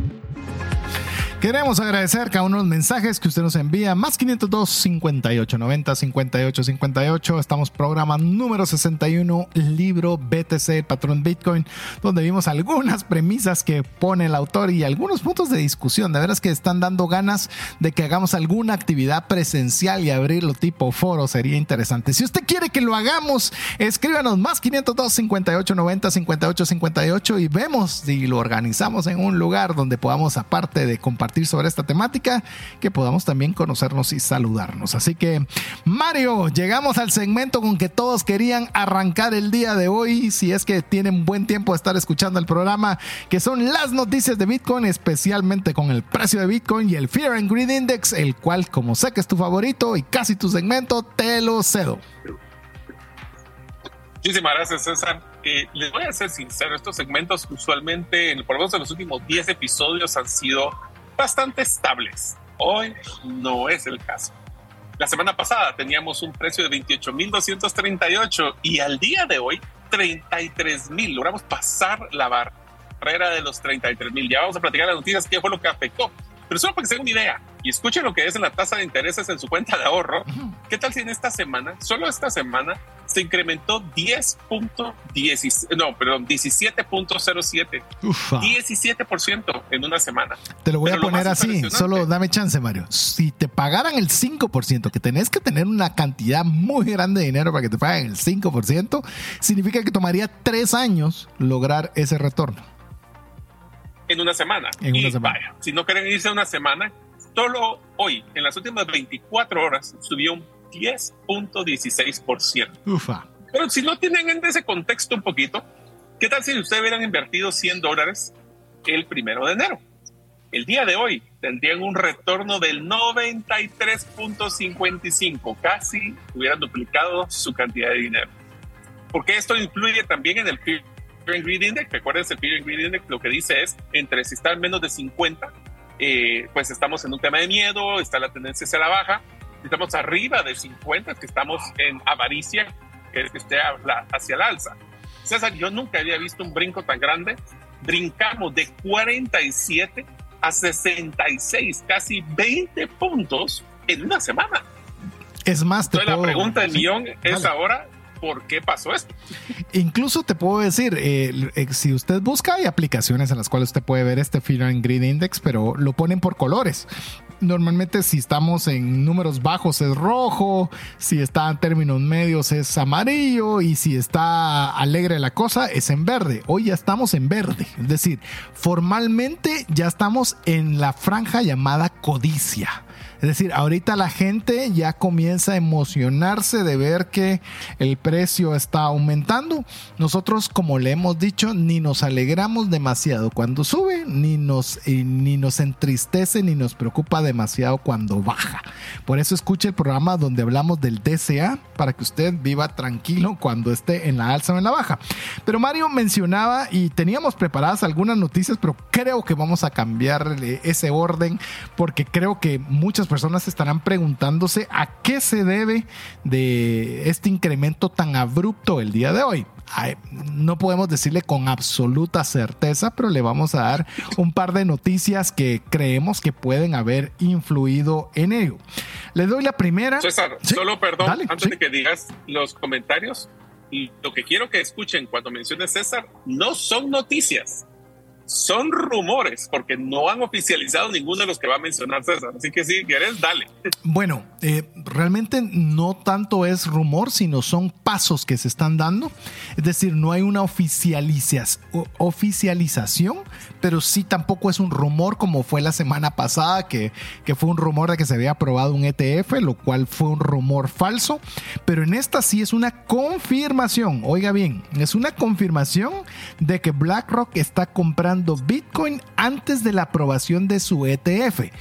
Queremos agradecer cada uno de los mensajes que usted nos envía. Más 502 58 90 58 58. Estamos programa número 61, libro BTC, el patrón Bitcoin, donde vimos algunas premisas que pone el autor y algunos puntos de discusión. De veras que están dando ganas de que hagamos alguna actividad presencial y abrirlo tipo foro. Sería interesante. Si usted quiere que lo hagamos, escríbanos más 502 58 90 58 58 y vemos si lo organizamos en un lugar donde podamos, aparte de compartir sobre esta temática, que podamos también conocernos y saludarnos. Así que, Mario, llegamos al segmento con que todos querían arrancar el día de hoy, si es que tienen buen tiempo de estar escuchando el programa, que son las noticias de Bitcoin, especialmente con el precio de Bitcoin y el Fear and Greed Index, el cual, como sé que es tu favorito y casi tu segmento, te lo cedo. Muchísimas gracias, César. Eh, les voy a ser sincero, estos segmentos usualmente, por lo menos en los últimos 10 episodios, han sido bastante estables. Hoy no es el caso. La semana pasada teníamos un precio de 28.238 y al día de hoy 33.000. Logramos pasar la barrera de los 33.000. Ya vamos a platicar las noticias, qué fue lo que afectó. Pero solo para que se una idea y escuchen lo que es en la tasa de intereses en su cuenta de ahorro, ¿qué tal si en esta semana, solo esta semana, se incrementó 10.17, no, perdón, 17.07. 17% en una semana. Te lo voy a poner así, solo dame chance, Mario. Si te pagaran el 5%, que tenés que tener una cantidad muy grande de dinero para que te paguen el 5%, significa que tomaría tres años lograr ese retorno en una semana. En una semana. Vaya, si no quieren irse una semana, solo hoy, en las últimas 24 horas, subió un 10.16%. Ufa. Pero si no tienen en ese contexto un poquito, ¿qué tal si ustedes hubieran invertido 100 dólares el primero de enero? El día de hoy tendrían un retorno del 93.55, casi hubieran duplicado su cantidad de dinero. Porque esto incluye también en el Fear and Greed Index, recuerden el Fear and Greed Index lo que dice es, entre si está en menos de 50, eh, pues estamos en un tema de miedo, está la tendencia hacia la baja, si estamos arriba de 50, que estamos en avaricia, que es que esté hacia el alza. César, yo nunca había visto un brinco tan grande, brincamos de 47 a 66, casi 20 puntos en una semana. Es más, te Entonces, la pregunta del millón es ahora, por qué pasó esto. Incluso te puedo decir, eh, eh, si usted busca, hay aplicaciones en las cuales usted puede ver este Fear and Greed Index, pero lo ponen por colores. Normalmente si estamos en números bajos es rojo, si está en términos medios es amarillo y si está alegre la cosa es en verde. Hoy ya estamos en verde, es decir, formalmente ya estamos en la franja llamada codicia. Es decir, ahorita la gente ya comienza a emocionarse de ver que el precio está aumentando. Nosotros, como le hemos dicho, ni nos alegramos demasiado cuando sube, ni nos, ni nos entristece, ni nos preocupa demasiado cuando baja. Por eso escuche el programa donde hablamos del DCA para que usted viva tranquilo cuando esté en la alza o en la baja. Pero Mario mencionaba y teníamos preparadas algunas noticias, pero creo que vamos a cambiar ese orden porque creo que muchas personas estarán preguntándose a qué se debe de este incremento tan abrupto el día de hoy. no podemos decirle con absoluta certeza, pero le vamos a dar un par de noticias que creemos que pueden haber influido en ello. Le doy la primera. César, solo perdón, antes de que digas los comentarios, lo que quiero que escuchen cuando mencione César no son noticias son rumores, porque no han oficializado ninguno de los que va a mencionar César. Así que si quieres, dale. Bueno, eh, realmente no tanto es rumor, sino son pasos que se están dando. Es decir, no hay una oficialización, pero sí tampoco es un rumor como fue la semana pasada, que, que fue un rumor de que se había aprobado un ETF, lo cual fue un rumor falso. Pero en esta sí es una confirmación, oiga bien, es una confirmación de que BlackRock está comprando Bitcoin antes de la aprobación de su ETF.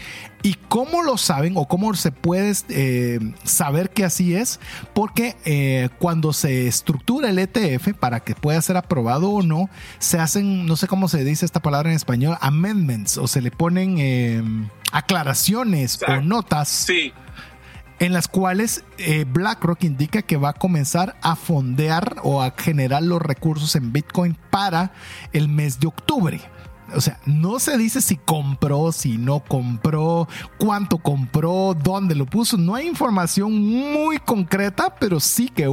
¿Y cómo lo saben o cómo se puede eh, saber que así es? Porque eh, cuando se estructura el ETF para que pueda ser aprobado o no, se hacen, no sé cómo se dice esta palabra en español, amendments o se le ponen eh, aclaraciones o notas. Sí en las cuales BlackRock indica que va a comenzar a fondear o a generar los recursos en Bitcoin para el mes de octubre o sea, no se dice si compró, si no compró, cuánto compró, dónde lo puso. No hay información muy concreta, pero sí que,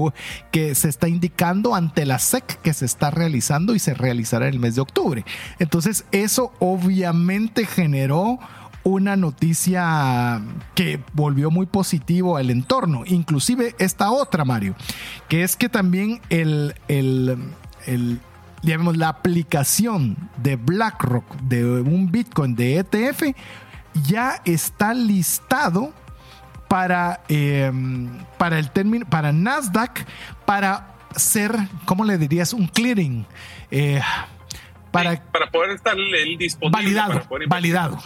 que se está indicando ante la SEC que se está realizando y se realizará en el mes de octubre. Entonces, eso obviamente generó una noticia que volvió muy positivo al entorno, inclusive esta otra, Mario, que es que también el, el, digamos, la aplicación de BlackRock de un Bitcoin de ETF ya está listado para, em, para el término, para Nasdaq, para ser, ¿cómo le dirías? Un clearing. Eh, para, para poder estar disponible. Validado, validado.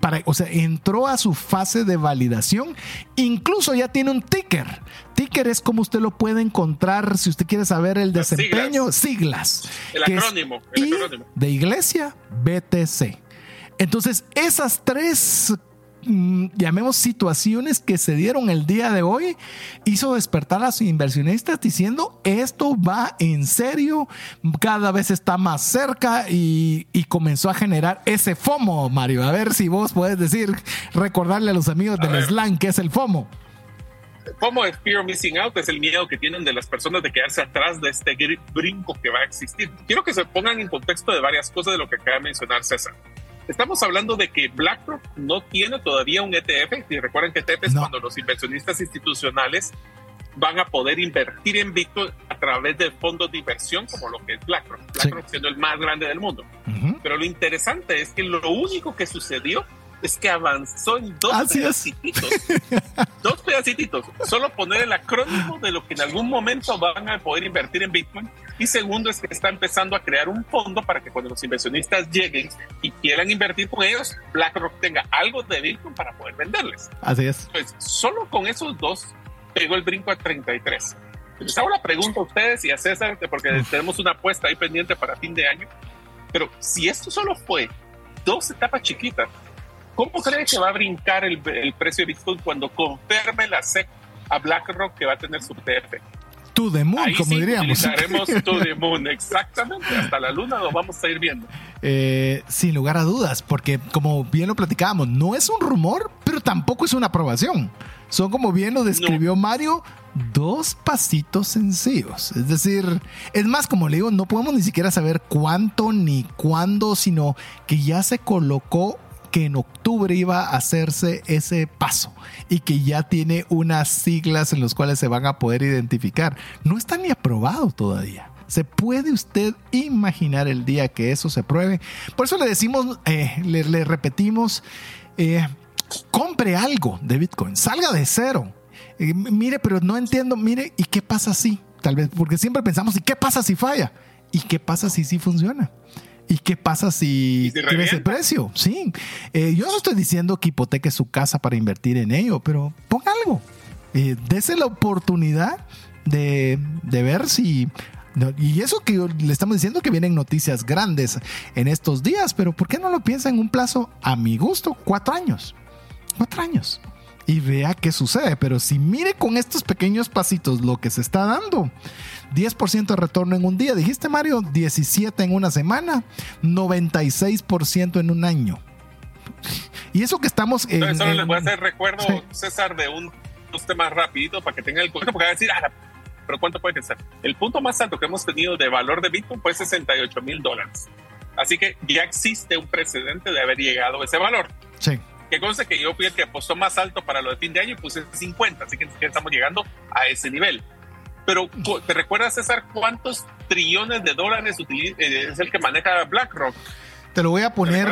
Para, o sea, entró a su fase de validación. Incluso ya tiene un ticker. Ticker es como usted lo puede encontrar si usted quiere saber el desempeño. Siglas. el, acrónimo, el acrónimo. De iglesia BTC. Entonces, esas tres llamemos situaciones que se dieron el día de hoy, hizo despertar a los inversionistas diciendo esto va en serio, cada vez está más cerca y, comenzó a generar ese FOMO, Mario. A ver si vos puedes decir, recordarle a los amigos del slang que es el FOMO. FOMO es Fear Missing Out, es el miedo que tienen de las personas de quedarse atrás de este brinco que va a existir. Quiero que se pongan en contexto de varias cosas de lo que acaba de mencionar César. Estamos hablando de que BlackRock no tiene todavía un ETF. Y recuerden que ETF es cuando los inversionistas institucionales van a poder invertir en Bitcoin a través de fondos de inversión como lo que es BlackRock. BlackRock siendo el más grande del mundo. Pero lo interesante es que lo único que sucedió es que avanzó en dos pedacitos. dos pedacitos. Solo poner el acrónimo de lo que en algún momento van a poder invertir en Bitcoin. Y segundo es que está empezando a crear un fondo para que cuando los inversionistas lleguen y quieran invertir con ellos, BlackRock tenga algo de Bitcoin para poder venderles. Así es. Pues solo con esos dos pegó el brinco a 33. Les hago la pregunta a ustedes y a César, porque tenemos una apuesta ahí pendiente para fin de año. Pero si esto solo fue dos etapas chiquitas, ¿Cómo cree que va a brincar el, precio de Bitcoin cuando confirme la SEC a BlackRock que va a tener su TF? To the moon, como diríamos. Utilizaremos to the moon, exactamente. Hasta la luna lo vamos a ir viendo. Eh, sin lugar a dudas, porque como bien lo platicábamos, no es un rumor, pero tampoco es una aprobación. Son como bien lo describió Mario, dos pasitos sencillos. Es decir, es más, como le digo, no podemos ni siquiera saber cuánto ni cuándo, sino que ya se colocó que en octubre iba a hacerse ese paso y que ya tiene unas siglas en las cuales se van a poder identificar. No está ni aprobado todavía. ¿Se puede usted imaginar el día que eso se pruebe? Por eso le decimos, eh, le, repetimos, eh, compre algo de Bitcoin, salga de cero. Eh, mire, pero no entiendo, mire, ¿y qué pasa si? Tal vez, porque siempre pensamos, ¿y qué pasa si falla? ¿Y qué pasa si sí funciona? ¿Y qué pasa si tienes el precio? Sí. Eh, yo no estoy diciendo que hipoteque su casa para invertir en ello, pero ponga algo. Eh, dese la oportunidad de, ver si. y eso que le estamos diciendo que vienen noticias grandes en estos días, pero ¿por qué no lo piensa en un plazo, a mi gusto, cuatro años? Cuatro años. Y vea qué sucede. Pero si mire con estos pequeños pasitos lo que se está dando, 10% de retorno en un día. Dijiste, Mario, 17 en una semana, 96% en un año. Y eso que estamos en. solo les voy a hacer recuerdo, César, de un, dos temas rapiditos para que tengan el cuento, porque va a decir, ah, pero ¿cuánto puede ser? El punto más alto que hemos tenido de valor de Bitcoin fue 68 mil dólares. Así que ya existe un precedente de haber llegado a ese valor. Sí. Que conste que yo fui el que apostó más alto para lo de fin de año y puse 50, así que estamos llegando a ese nivel. Pero, ¿te recuerdas, César, cuántos trillones de dólares eh, es el que maneja BlackRock? Te lo voy a poner,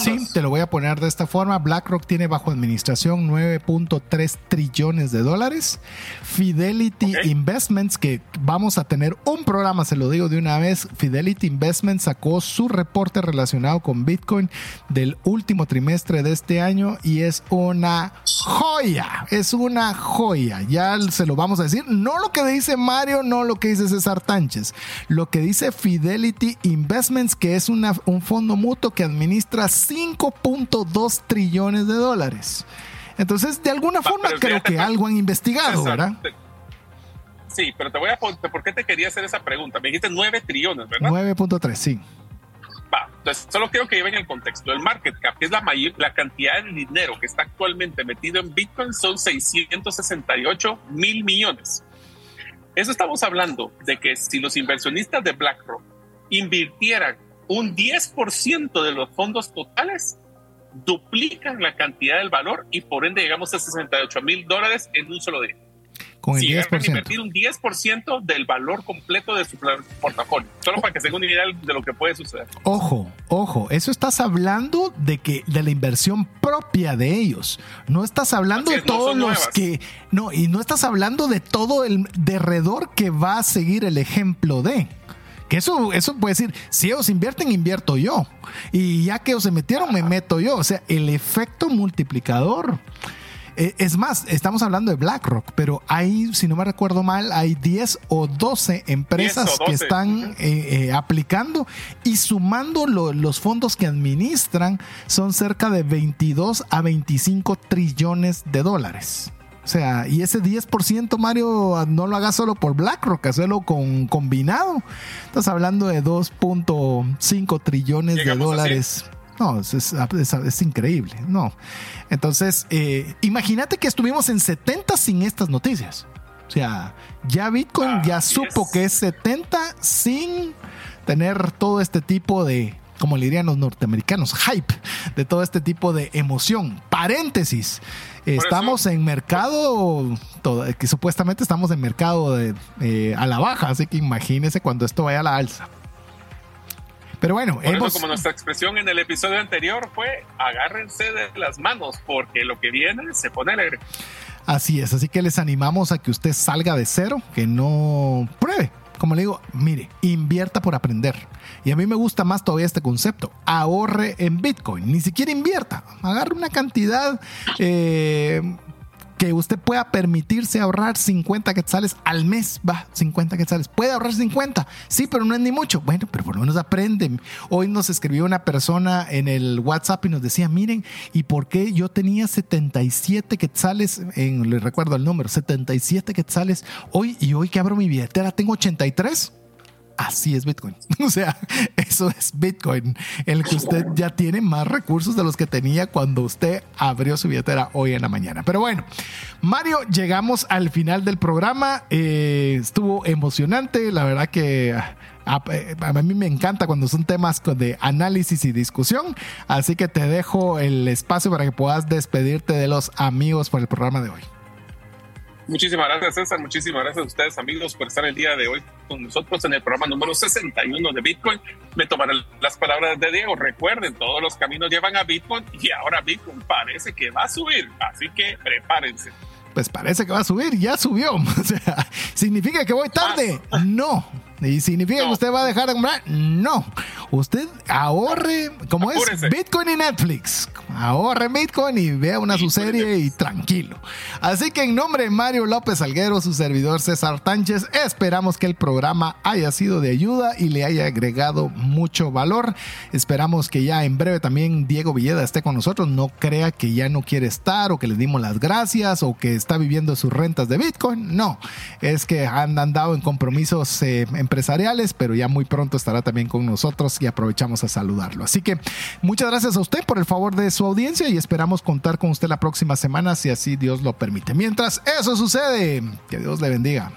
sí, te lo voy a poner de esta forma. BlackRock tiene bajo administración 9.3 trillones de dólares. Fidelity Investments, que vamos a tener un programa, se lo digo de una vez. Fidelity Investments sacó su reporte relacionado con Bitcoin del último trimestre de este año y es una joya, es una joya. Ya se lo vamos a decir. No lo que dice Mario, no lo que dice César Tánchez. Lo que dice Fidelity Investments, que es una, un fondo mutuo que administra 5.2 trillones de dólares. Entonces, de alguna forma creo que algo han investigado, ¿verdad? Sí, pero te voy a ¿por qué te quería hacer esa pregunta? Me dijiste 9 trillones, ¿verdad? 9.3, sí. Va, entonces solo quiero que lleven el contexto. El market cap, que es la, mayor, la cantidad de dinero que está actualmente metido en Bitcoin, son 668 mil millones. Eso estamos hablando de que si los inversionistas de BlackRock invirtieran un 10% de los fondos totales duplican la cantidad del valor y por ende llegamos a 68 mil dólares en un solo día. Con el 10%. invertir un 10% del valor completo de su portafolio, solo para que se tengan una idea de lo que puede suceder. Ojo, ojo, eso estás hablando de que de la inversión propia de ellos. No estás hablando de todos los que no y no estás hablando de todo el derredor que va a seguir el ejemplo de eso, eso puede decir, si ellos invierten, invierto yo. Y ya que ellos se metieron, me meto yo. O sea, el efecto multiplicador. Eh, es más, estamos hablando de BlackRock, pero hay, si no me recuerdo mal, hay 10 o 12 empresas que están eh, eh, aplicando y sumando los fondos que administran son cerca de 22 a 25 trillones de dólares. O sea, y ese 10%, Mario, no lo hagas solo por BlackRock, hazlo con combinado. Estás hablando de 2.5 trillones de dólares. No, es, increíble. No. Entonces, eh, imagínate que estuvimos en 70 sin estas noticias. O sea, ya Bitcoin ya supo que es 70 sin tener todo este tipo de, como le dirían los norteamericanos, hype, de todo este tipo de emoción. Paréntesis estamos en mercado, que supuestamente estamos en mercado de, eh, a la baja, así que imagínese cuando esto vaya a la alza. Pero bueno, hemos... como nuestra expresión en el episodio anterior fue agárrense de las manos porque lo que viene se pone alegre. Así es, así que les animamos a que usted salga de cero, que no pruebe, como le digo, mire, invierta por aprender. Y a mí me gusta más todavía este concepto. Ahorre en Bitcoin. Ni siquiera invierta. Agarre una cantidad eh, que usted pueda permitirse ahorrar 50 quetzales al mes. Va, 50 quetzales. Puede ahorrar 50. Sí, pero no es ni mucho. Bueno, pero por lo menos aprenden. Hoy nos escribió una persona en el WhatsApp y nos decía, miren, ¿y por qué yo tenía 77 quetzales? En, le recuerdo el número, 77 quetzales hoy y hoy que abro mi billetera tengo 83 así es Bitcoin. O sea, eso es Bitcoin, en el que usted ya tiene más recursos de los que tenía cuando usted abrió su billetera hoy en la mañana. Pero bueno, Mario, llegamos al final del programa. Eh, estuvo emocionante, la verdad que... A, a, mí me encanta cuando son temas de análisis y discusión, así que te dejo el espacio para que puedas despedirte de los amigos por el programa de hoy. Muchísimas gracias, César. Muchísimas gracias a ustedes, amigos, por estar el día de hoy con nosotros en el programa número 61 de Bitcoin. Me tomaré las palabras de Diego. Recuerden, todos los caminos llevan a Bitcoin y ahora Bitcoin parece que va a subir. Así que prepárense. Pues parece que va a subir, ya subió. O sea, ¿significa que voy tarde? No. ¿Y significa que usted va a dejar de comprar? No. Usted ahorre, como es Bitcoin y Netflix. Ahorre Bitcoin y vea una su serie y tranquilo. Así que en nombre de Mario López Alguero, su servidor César Tánchez, esperamos que el programa haya sido de ayuda y le haya agregado mucho valor. Esperamos que ya en breve también Diego Villeda esté con nosotros. No crea que ya no quiere estar o que le dimos las gracias o que está viviendo sus rentas de Bitcoin. No, es que han andado en compromisos eh, empresariales, pero ya muy pronto estará también con nosotros y aprovechamos a saludarlo. Así que muchas gracias a usted por el favor de su audiencia y esperamos contar con usted la próxima semana si así Dios lo permite. Mientras eso sucede, que Dios le bendiga.